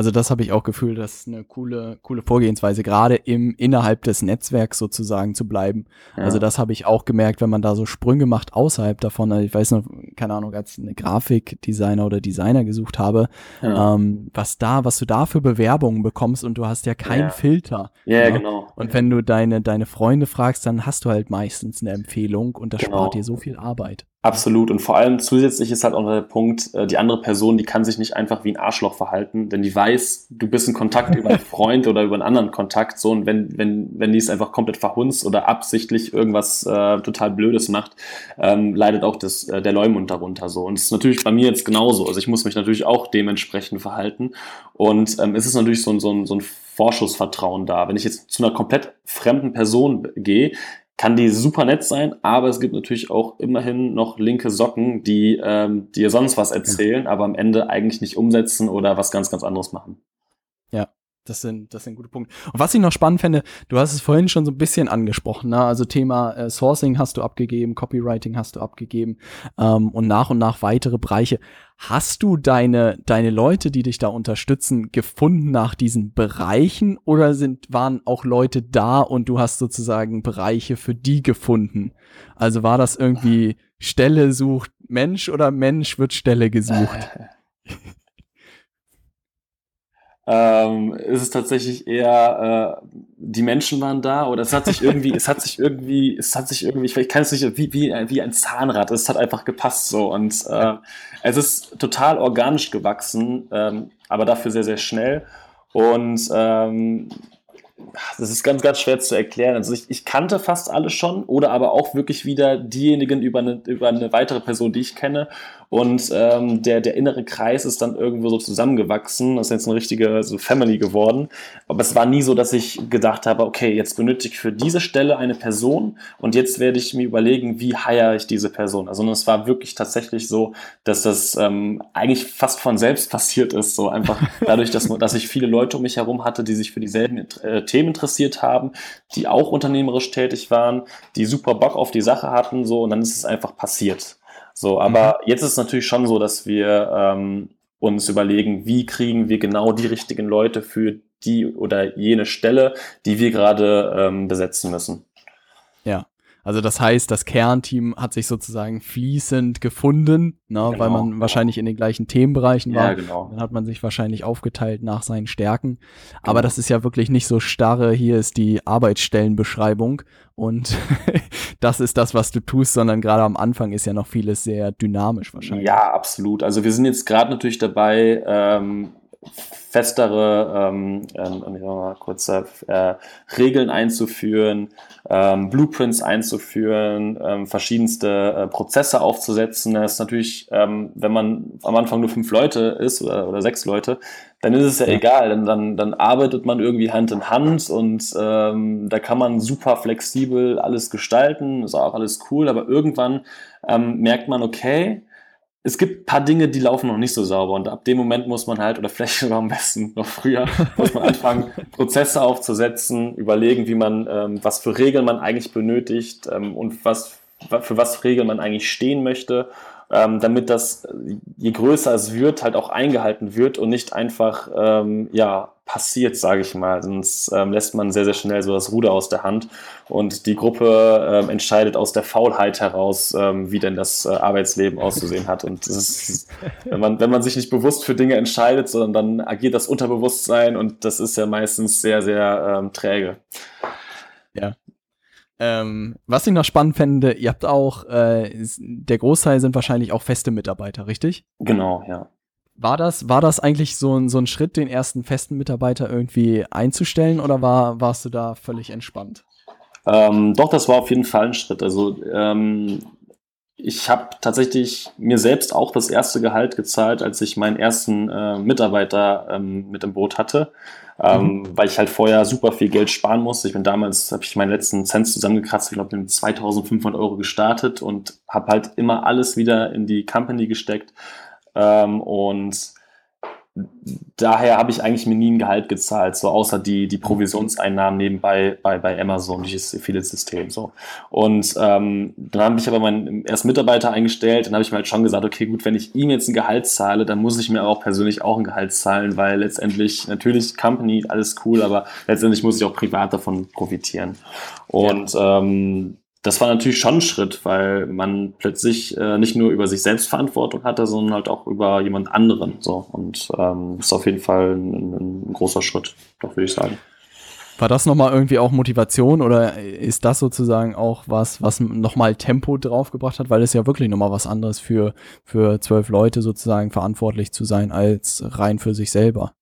Also das habe ich auch gefühlt, das ist eine coole, coole Vorgehensweise, gerade im innerhalb des Netzwerks sozusagen zu bleiben. Ja. Also das habe ich auch gemerkt, wenn man da so Sprünge macht außerhalb davon. Also ich weiß noch, keine Ahnung, als eine Grafikdesigner oder Designer gesucht habe, ja. ähm, was da, was du da für Bewerbungen bekommst und du hast ja keinen ja. Filter. Ja, ja, genau. Und wenn du deine, deine Freunde fragst, dann hast du halt meistens eine Empfehlung und das genau. spart dir so viel Arbeit. Absolut. Und vor allem zusätzlich ist halt auch der Punkt, äh, die andere Person, die kann sich nicht einfach wie ein Arschloch verhalten, denn die weiß, du bist in Kontakt über einen Freund oder über einen anderen Kontakt. So, und wenn, wenn, wenn die es einfach komplett verhunzt oder absichtlich irgendwas äh, total Blödes macht, ähm, leidet auch das, äh, der Leumund darunter so. Und es ist natürlich bei mir jetzt genauso. Also ich muss mich natürlich auch dementsprechend verhalten. Und ähm, es ist natürlich so ein, so ein, so ein Vorschussvertrauen da. Wenn ich jetzt zu einer komplett fremden Person gehe, kann die super nett sein, aber es gibt natürlich auch immerhin noch linke Socken, die ähm, dir sonst was erzählen, aber am Ende eigentlich nicht umsetzen oder was ganz, ganz anderes machen. Ja. Das sind, das sind gute Punkte. Und was ich noch spannend fände, du hast es vorhin schon so ein bisschen angesprochen, ne? also Thema äh, Sourcing hast du abgegeben, Copywriting hast du abgegeben ähm, und nach und nach weitere Bereiche. Hast du deine, deine Leute, die dich da unterstützen, gefunden nach diesen Bereichen oder sind, waren auch Leute da und du hast sozusagen Bereiche für die gefunden? Also war das irgendwie Stelle sucht Mensch oder Mensch wird Stelle gesucht? ähm, ist es tatsächlich eher, äh, die Menschen waren da oder es hat sich irgendwie, es hat sich irgendwie, es hat sich irgendwie, ich kann es nicht, wie, wie, wie ein Zahnrad, es hat einfach gepasst so und äh, es ist total organisch gewachsen, ähm, aber dafür sehr, sehr schnell und ähm, das ist ganz, ganz schwer zu erklären. Also ich, ich kannte fast alle schon oder aber auch wirklich wieder diejenigen über eine, über eine weitere Person, die ich kenne und ähm, der, der innere Kreis ist dann irgendwo so zusammengewachsen. Das ist jetzt eine richtige so Family geworden. Aber es war nie so, dass ich gedacht habe, okay, jetzt benötige ich für diese Stelle eine Person und jetzt werde ich mir überlegen, wie heiere ich diese Person. Also es war wirklich tatsächlich so, dass das ähm, eigentlich fast von selbst passiert ist. So einfach dadurch, dass, dass ich viele Leute um mich herum hatte, die sich für dieselben äh, Themen interessiert haben, die auch unternehmerisch tätig waren, die super Bock auf die Sache hatten. So und dann ist es einfach passiert. So, aber mhm. jetzt ist es natürlich schon so, dass wir ähm, uns überlegen, wie kriegen wir genau die richtigen Leute für die oder jene Stelle, die wir gerade ähm, besetzen müssen. Ja. Also das heißt, das Kernteam hat sich sozusagen fließend gefunden, ne, genau, weil man genau. wahrscheinlich in den gleichen Themenbereichen war. Ja, genau. Dann hat man sich wahrscheinlich aufgeteilt nach seinen Stärken. Genau. Aber das ist ja wirklich nicht so starre, hier ist die Arbeitsstellenbeschreibung und das ist das, was du tust, sondern gerade am Anfang ist ja noch vieles sehr dynamisch wahrscheinlich. Ja, absolut. Also wir sind jetzt gerade natürlich dabei, ähm, festere ähm, ähm, mal kurz, äh, Regeln einzuführen, ähm, Blueprints einzuführen, ähm, verschiedenste äh, Prozesse aufzusetzen. Das ist natürlich, ähm, wenn man am Anfang nur fünf Leute ist oder, oder sechs Leute, dann ist es ja, ja. egal, dann, dann, dann arbeitet man irgendwie Hand in Hand und ähm, da kann man super flexibel alles gestalten, ist auch alles cool, aber irgendwann ähm, merkt man, okay, es gibt paar Dinge, die laufen noch nicht so sauber. Und ab dem Moment muss man halt, oder vielleicht sogar am besten noch früher, muss man anfangen, Prozesse aufzusetzen, überlegen, wie man, ähm, was für Regeln man eigentlich benötigt ähm, und was, für was für Regeln man eigentlich stehen möchte ähm, damit das, je größer es wird, halt auch eingehalten wird und nicht einfach ähm, ja, passiert, sage ich mal. Sonst ähm, lässt man sehr, sehr schnell so das Ruder aus der Hand und die Gruppe ähm, entscheidet aus der Faulheit heraus, ähm, wie denn das äh, Arbeitsleben auszusehen hat. Und ist, wenn, man, wenn man sich nicht bewusst für Dinge entscheidet, sondern dann agiert das Unterbewusstsein und das ist ja meistens sehr, sehr ähm, träge. Ja, ähm, was ich noch spannend fände, ihr habt auch, äh, der Großteil sind wahrscheinlich auch feste Mitarbeiter, richtig? Genau, ja. War das, war das eigentlich so ein, so ein Schritt, den ersten festen Mitarbeiter irgendwie einzustellen oder war, warst du da völlig entspannt? Ähm, doch, das war auf jeden Fall ein Schritt. Also ähm, ich habe tatsächlich mir selbst auch das erste Gehalt gezahlt, als ich meinen ersten äh, Mitarbeiter ähm, mit im Boot hatte ähm, mhm. weil ich halt vorher super viel Geld sparen musste. Ich bin damals, habe ich meinen letzten Cent zusammengekratzt, ich glaube, mit 2500 Euro gestartet und habe halt immer alles wieder in die Company gesteckt. Ähm, und daher habe ich eigentlich mir nie ein Gehalt gezahlt, so außer die, die Provisionseinnahmen nebenbei bei, bei Amazon, dieses Affiliate-System. So. Und ähm, dann habe ich aber meinen ersten Mitarbeiter eingestellt, dann habe ich mir halt schon gesagt, okay, gut, wenn ich ihm jetzt ein Gehalt zahle, dann muss ich mir auch persönlich auch ein Gehalt zahlen, weil letztendlich, natürlich Company, alles cool, aber letztendlich muss ich auch privat davon profitieren. Und ja. ähm, das war natürlich schon ein Schritt, weil man plötzlich äh, nicht nur über sich selbst Verantwortung hatte, sondern halt auch über jemand anderen. So. Und ähm, ist auf jeden Fall ein, ein großer Schritt, doch würde ich sagen. War das nochmal irgendwie auch Motivation oder ist das sozusagen auch was, was nochmal Tempo draufgebracht hat? Weil es ja wirklich nochmal was anderes für, für zwölf Leute sozusagen verantwortlich zu sein als rein für sich selber.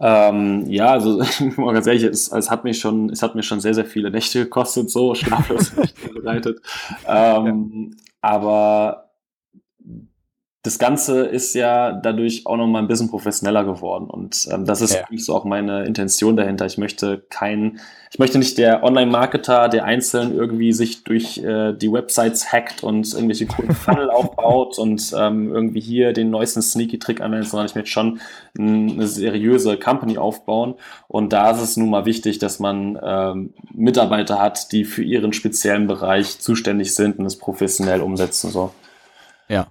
Ähm, ja, also mal ganz ehrlich, es, es, hat mich schon, es hat mir schon sehr, sehr viele Nächte gekostet, so schlaflos bereitet. Ähm, ja. Aber das Ganze ist ja dadurch auch noch mal ein bisschen professioneller geworden und ähm, das ist ja. so auch meine Intention dahinter. Ich möchte kein, ich möchte nicht der Online-Marketer, der einzeln irgendwie sich durch äh, die Websites hackt und irgendwelche coolen Funnel aufbaut und ähm, irgendwie hier den neuesten Sneaky-Trick anwendet, sondern ich möchte schon eine seriöse Company aufbauen und da ist es nun mal wichtig, dass man ähm, Mitarbeiter hat, die für ihren speziellen Bereich zuständig sind und es professionell umsetzen so. Ja,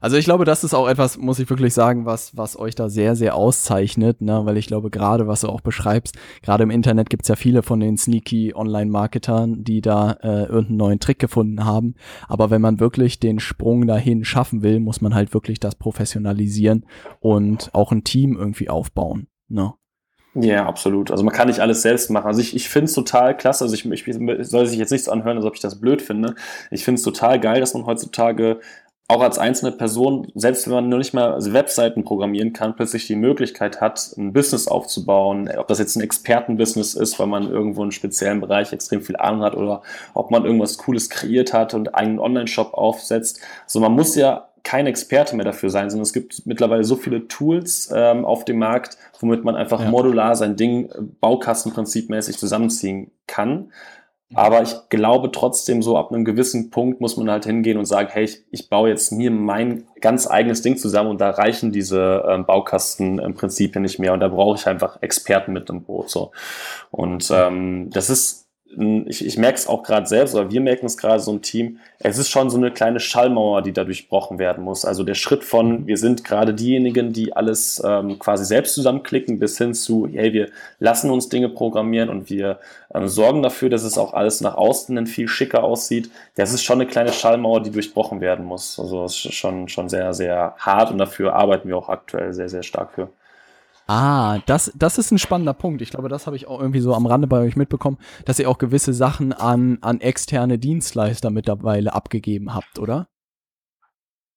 also ich glaube, das ist auch etwas, muss ich wirklich sagen, was, was euch da sehr, sehr auszeichnet, ne? weil ich glaube, gerade was du auch beschreibst, gerade im Internet gibt's ja viele von den sneaky Online-Marketern, die da äh, irgendeinen neuen Trick gefunden haben. Aber wenn man wirklich den Sprung dahin schaffen will, muss man halt wirklich das professionalisieren und auch ein Team irgendwie aufbauen. Ne? Ja, absolut. Also man kann nicht alles selbst machen. Also ich, ich finde es total klasse. Also ich, ich soll sich jetzt nichts anhören, als ob ich das blöd finde. Ich finde es total geil, dass man heutzutage auch als einzelne Person, selbst wenn man nur nicht mal Webseiten programmieren kann, plötzlich die Möglichkeit hat, ein Business aufzubauen, ob das jetzt ein Expertenbusiness ist, weil man irgendwo einen speziellen Bereich extrem viel Ahnung hat oder ob man irgendwas Cooles kreiert hat und einen Online-Shop aufsetzt. Also man muss ja kein Experte mehr dafür sein, sondern es gibt mittlerweile so viele Tools ähm, auf dem Markt, womit man einfach ja. modular sein Ding äh, baukastenprinzipmäßig zusammenziehen kann. Aber ich glaube trotzdem, so ab einem gewissen Punkt muss man halt hingehen und sagen, hey, ich, ich baue jetzt mir mein ganz eigenes Ding zusammen und da reichen diese ähm, Baukasten im Prinzip nicht mehr und da brauche ich einfach Experten mit im Boot. So. Und ähm, das ist ich, ich merke es auch gerade selbst, oder wir merken es gerade so im Team, es ist schon so eine kleine Schallmauer, die da durchbrochen werden muss. Also der Schritt von, wir sind gerade diejenigen, die alles ähm, quasi selbst zusammenklicken, bis hin zu, hey, wir lassen uns Dinge programmieren und wir ähm, sorgen dafür, dass es auch alles nach außen dann viel schicker aussieht. Das ist schon eine kleine Schallmauer, die durchbrochen werden muss. Also das ist schon, schon sehr, sehr hart und dafür arbeiten wir auch aktuell sehr, sehr stark für. Ah, das, das ist ein spannender Punkt. Ich glaube, das habe ich auch irgendwie so am Rande bei euch mitbekommen, dass ihr auch gewisse Sachen an, an externe Dienstleister mittlerweile abgegeben habt, oder?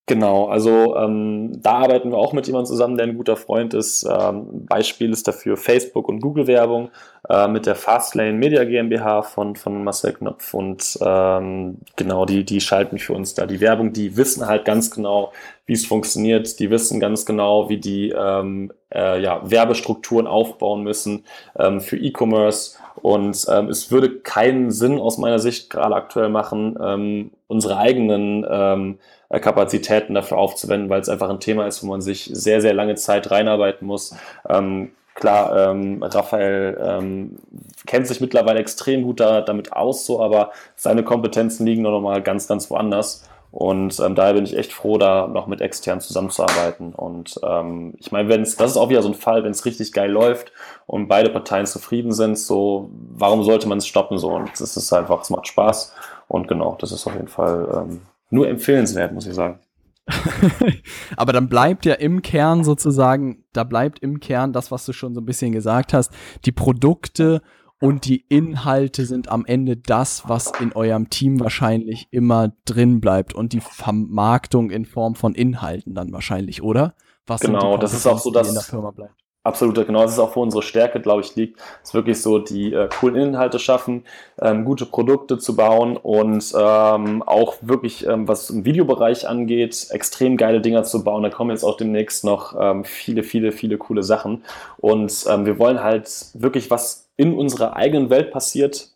Genau, also ähm, da arbeiten wir auch mit jemandem zusammen, der ein guter Freund ist. Ähm, Beispiel ist dafür Facebook und Google-Werbung äh, mit der Fastlane Media GmbH von, von Marcel Knopf und ähm, genau, die, die schalten für uns da die Werbung. Die wissen halt ganz genau, wie es funktioniert. Die wissen ganz genau, wie die ähm, äh, ja, Werbestrukturen aufbauen müssen ähm, für E-Commerce. Und ähm, es würde keinen Sinn aus meiner Sicht gerade aktuell machen, ähm, unsere eigenen ähm, äh, Kapazitäten dafür aufzuwenden, weil es einfach ein Thema ist, wo man sich sehr, sehr lange Zeit reinarbeiten muss. Ähm, klar, ähm, Raphael ähm, kennt sich mittlerweile extrem gut da, damit aus, so, aber seine Kompetenzen liegen noch mal ganz, ganz woanders. Und ähm, daher bin ich echt froh, da noch mit extern zusammenzuarbeiten. Und ähm, ich meine, wenn es, das ist auch wieder so ein Fall, wenn es richtig geil läuft und beide Parteien zufrieden sind, so, warum sollte man es stoppen? So, und es ist einfach, es macht Spaß. Und genau, das ist auf jeden Fall ähm, nur empfehlenswert, muss ich sagen. Aber dann bleibt ja im Kern sozusagen, da bleibt im Kern das, was du schon so ein bisschen gesagt hast, die Produkte und die Inhalte sind am Ende das, was in eurem Team wahrscheinlich immer drin bleibt und die Vermarktung in Form von Inhalten dann wahrscheinlich, oder? Was genau, das ist auch so, dass in der Firma bleibt. Absolut, genau. Das ist auch, wo unsere Stärke, glaube ich, liegt. Es ist wirklich so, die äh, coolen Inhalte schaffen, ähm, gute Produkte zu bauen und ähm, auch wirklich, ähm, was im Videobereich angeht, extrem geile Dinger zu bauen. Da kommen jetzt auch demnächst noch ähm, viele, viele, viele coole Sachen. Und ähm, wir wollen halt wirklich, was in unserer eigenen Welt passiert,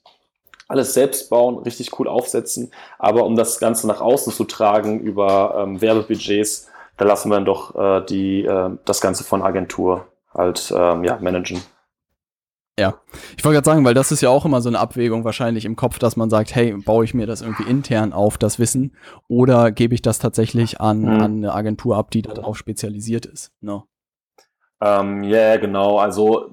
alles selbst bauen, richtig cool aufsetzen. Aber um das Ganze nach außen zu tragen über ähm, Werbebudgets, da lassen wir dann doch äh, die, äh, das Ganze von Agentur halt ähm, ja, managen. Ja, ich wollte gerade sagen, weil das ist ja auch immer so eine Abwägung wahrscheinlich im Kopf, dass man sagt, hey, baue ich mir das irgendwie intern auf, das Wissen, oder gebe ich das tatsächlich an, mhm. an eine Agentur ab, die darauf spezialisiert ist. No. Ähm, ja, yeah, genau. Also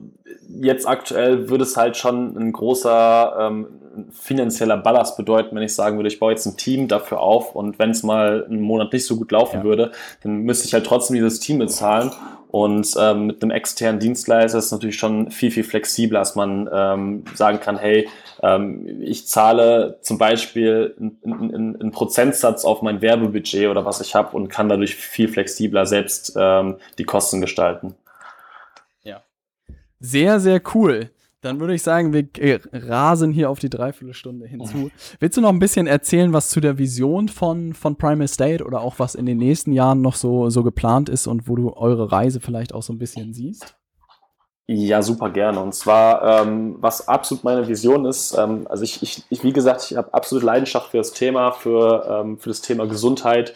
jetzt aktuell würde es halt schon ein großer ähm, finanzieller Ballast bedeuten, wenn ich sagen würde, ich baue jetzt ein Team dafür auf und wenn es mal einen Monat nicht so gut laufen ja. würde, dann müsste ich halt trotzdem dieses Team bezahlen Und ähm, mit einem externen Dienstleister ist es natürlich schon viel, viel flexibler, dass man ähm, sagen kann, hey, ähm, ich zahle zum Beispiel einen, Prozentsatz auf mein Werbebudget oder was ich habe und kann dadurch viel flexibler selbst ähm, die Kosten gestalten. Ja. Sehr, sehr cool. Dann würde ich sagen, wir äh, rasen hier auf die Dreiviertelstunde hinzu. Willst du noch ein bisschen erzählen, was zu der Vision von, von Primal State oder auch was in den nächsten Jahren noch so, so geplant ist und wo du eure Reise vielleicht auch so ein bisschen siehst? Ja, super gerne. Und zwar, ähm, was absolut meine Vision ist, ähm, also ich, ich, ich, wie gesagt, ich habe absolute Leidenschaft für das Thema, für, ähm, für das Thema Gesundheit.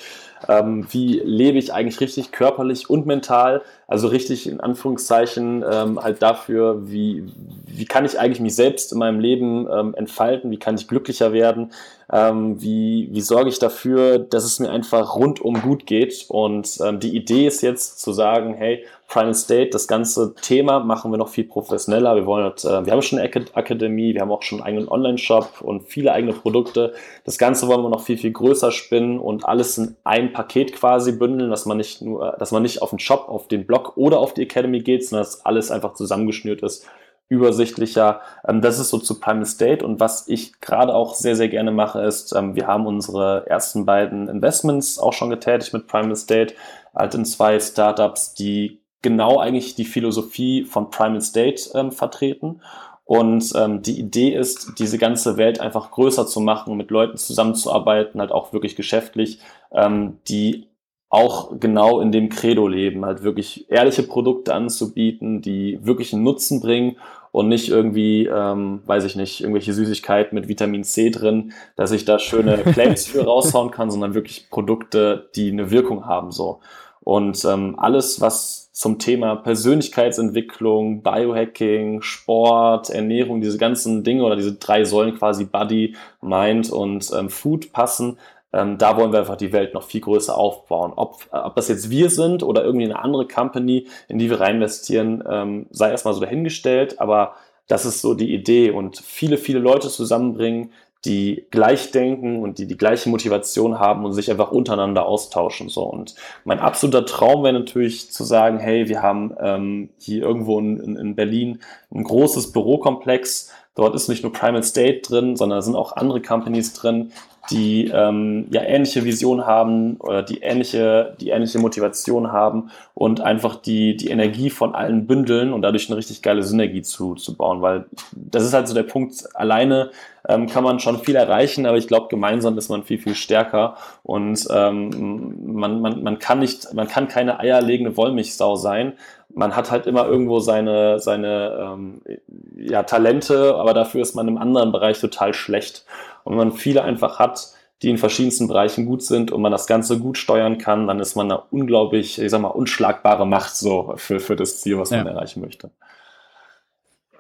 Ähm, wie lebe ich eigentlich richtig körperlich und mental? Also richtig in Anführungszeichen ähm, halt dafür, wie, wie kann ich eigentlich mich selbst in meinem Leben ähm, entfalten? Wie kann ich glücklicher werden? Ähm, wie, wie sorge ich dafür, dass es mir einfach rundum gut geht? Und ähm, die Idee ist jetzt zu sagen, hey, Primal State, das ganze Thema machen wir noch viel professioneller. Wir wollen, halt, äh, wir haben schon eine Akademie, wir haben auch schon einen eigenen Online-Shop und viele eigene Produkte. Das Ganze wollen wir noch viel, viel größer spinnen und alles in ein Paket quasi bündeln, dass man nicht nur, dass man nicht auf den Shop, auf den Blog Blog oder auf die Academy geht, sondern dass alles einfach zusammengeschnürt ist, übersichtlicher. Ähm, das ist so zu Primal State und was ich gerade auch sehr, sehr gerne mache, ist, ähm, wir haben unsere ersten beiden Investments auch schon getätigt mit Primal State, halt in zwei Startups, die genau eigentlich die Philosophie von Primal State ähm, vertreten. Und ähm, die Idee ist, diese ganze Welt einfach größer zu machen, mit Leuten zusammenzuarbeiten, halt auch wirklich geschäftlich, ähm, die auch genau in dem Credo leben, halt wirklich ehrliche Produkte anzubieten, die wirklich einen Nutzen bringen und nicht irgendwie, ähm, weiß ich nicht, irgendwelche Süßigkeiten mit Vitamin C drin, dass ich da schöne Claims für raushauen kann, sondern wirklich Produkte, die eine Wirkung haben so. Und ähm, alles, was zum Thema Persönlichkeitsentwicklung, Biohacking, Sport, Ernährung, diese ganzen Dinge oder diese drei Säulen quasi Body, Mind und ähm, Food passen, ähm, da wollen wir einfach die Welt noch viel größer aufbauen. Ob, ob das jetzt wir sind oder irgendwie eine andere Company, in die wir reinvestieren, ähm, sei erstmal so dahingestellt, aber das ist so die Idee und viele, viele Leute zusammenbringen, die gleich denken und die die gleiche Motivation haben und sich einfach untereinander austauschen. So. Und mein absoluter Traum wäre natürlich zu sagen, hey, wir haben ähm, hier irgendwo in, in Berlin ein großes Bürokomplex. Dort ist nicht nur Primal State drin, sondern da sind auch andere Companies drin, die ähm, ja ähnliche Vision haben oder die ähnliche, die ähnliche Motivation haben und einfach die, die Energie von allen bündeln und dadurch eine richtig geile Synergie zu, zu bauen. Weil das ist halt so der Punkt, alleine ähm, kann man schon viel erreichen, aber ich glaube, gemeinsam ist man viel, viel stärker und ähm, man, man, man kann nicht, man kann keine eierlegende Wollmilchsau sein. Man hat halt immer irgendwo seine, seine ähm, ja, Talente, aber dafür ist man im anderen Bereich total schlecht. Und wenn man viele einfach hat, die in verschiedensten Bereichen gut sind und man das Ganze gut steuern kann, dann ist man eine unglaublich, ich sag mal, unschlagbare Macht so für, für das Ziel, was ja. man erreichen möchte.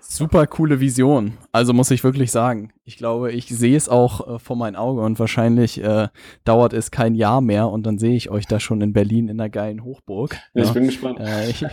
Super coole Vision. Also muss ich wirklich sagen. Ich glaube, ich sehe es auch äh, vor mein Auge und wahrscheinlich äh, dauert es kein Jahr mehr und dann sehe ich euch da schon in Berlin in der geilen Hochburg. Ja, ich bin gespannt. Äh, ich,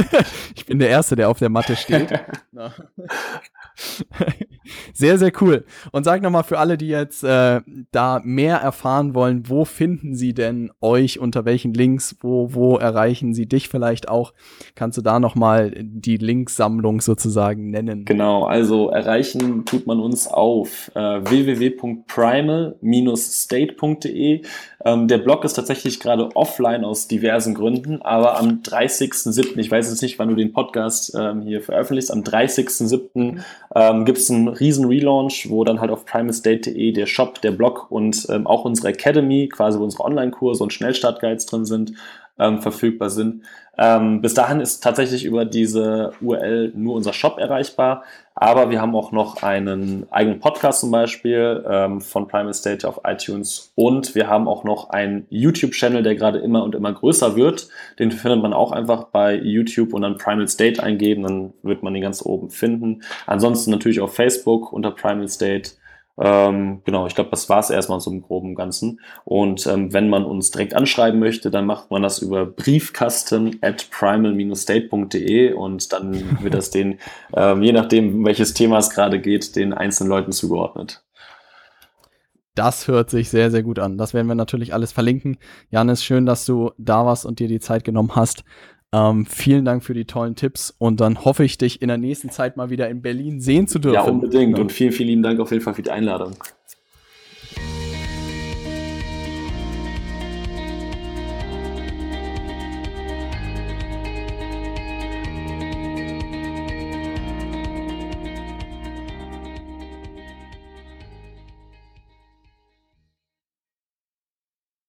ich, bin der Erste, der auf der Matte steht. sehr, sehr cool. Und sag nochmal für alle, die jetzt äh, da mehr erfahren wollen, wo finden sie denn euch, unter welchen Links, wo, wo erreichen sie dich vielleicht auch? Kannst du da nochmal die Linksammlung sozusagen nennen? Genau, also erreichen tut man uns auf äh, www.primal-state.de. Ähm, der Blog ist tatsächlich gerade offline aus diversen Gründen, aber am 30.07., ich weiß jetzt nicht, wann du den Podcast ähm, hier veröffentlichst, am 30.07. Ähm, gibt es einen riesen Relaunch, wo dann halt auf primalstate.de der Shop, der Blog und ähm, auch unsere Academy, quasi unsere Online-Kurse und Schnellstartguides drin sind, ähm, verfügbar sind. Ähm, bis dahin ist tatsächlich über diese URL nur unser Shop erreichbar, aber wir haben auch noch einen eigenen Podcast zum Beispiel ähm, von Primal State auf iTunes und wir haben auch noch einen YouTube-Channel, der gerade immer und immer größer wird. Den findet man auch einfach bei YouTube und dann Primal State eingeben, dann wird man den ganz oben finden. Ansonsten natürlich auf Facebook unter Primal State ähm, genau, ich glaube, das war es erstmal so im groben Ganzen. Und ähm, wenn man uns direkt anschreiben möchte, dann macht man das über briefkasten at primal-state.de und dann wird das den, ähm, je nachdem, welches Thema es gerade geht, den einzelnen Leuten zugeordnet. Das hört sich sehr, sehr gut an. Das werden wir natürlich alles verlinken. Janis, schön, dass du da warst und dir die Zeit genommen hast. Ähm, vielen Dank für die tollen Tipps und dann hoffe ich, dich in der nächsten Zeit mal wieder in Berlin sehen zu dürfen. Ja, unbedingt. Und vielen, vielen lieben Dank auf jeden Fall für die Einladung.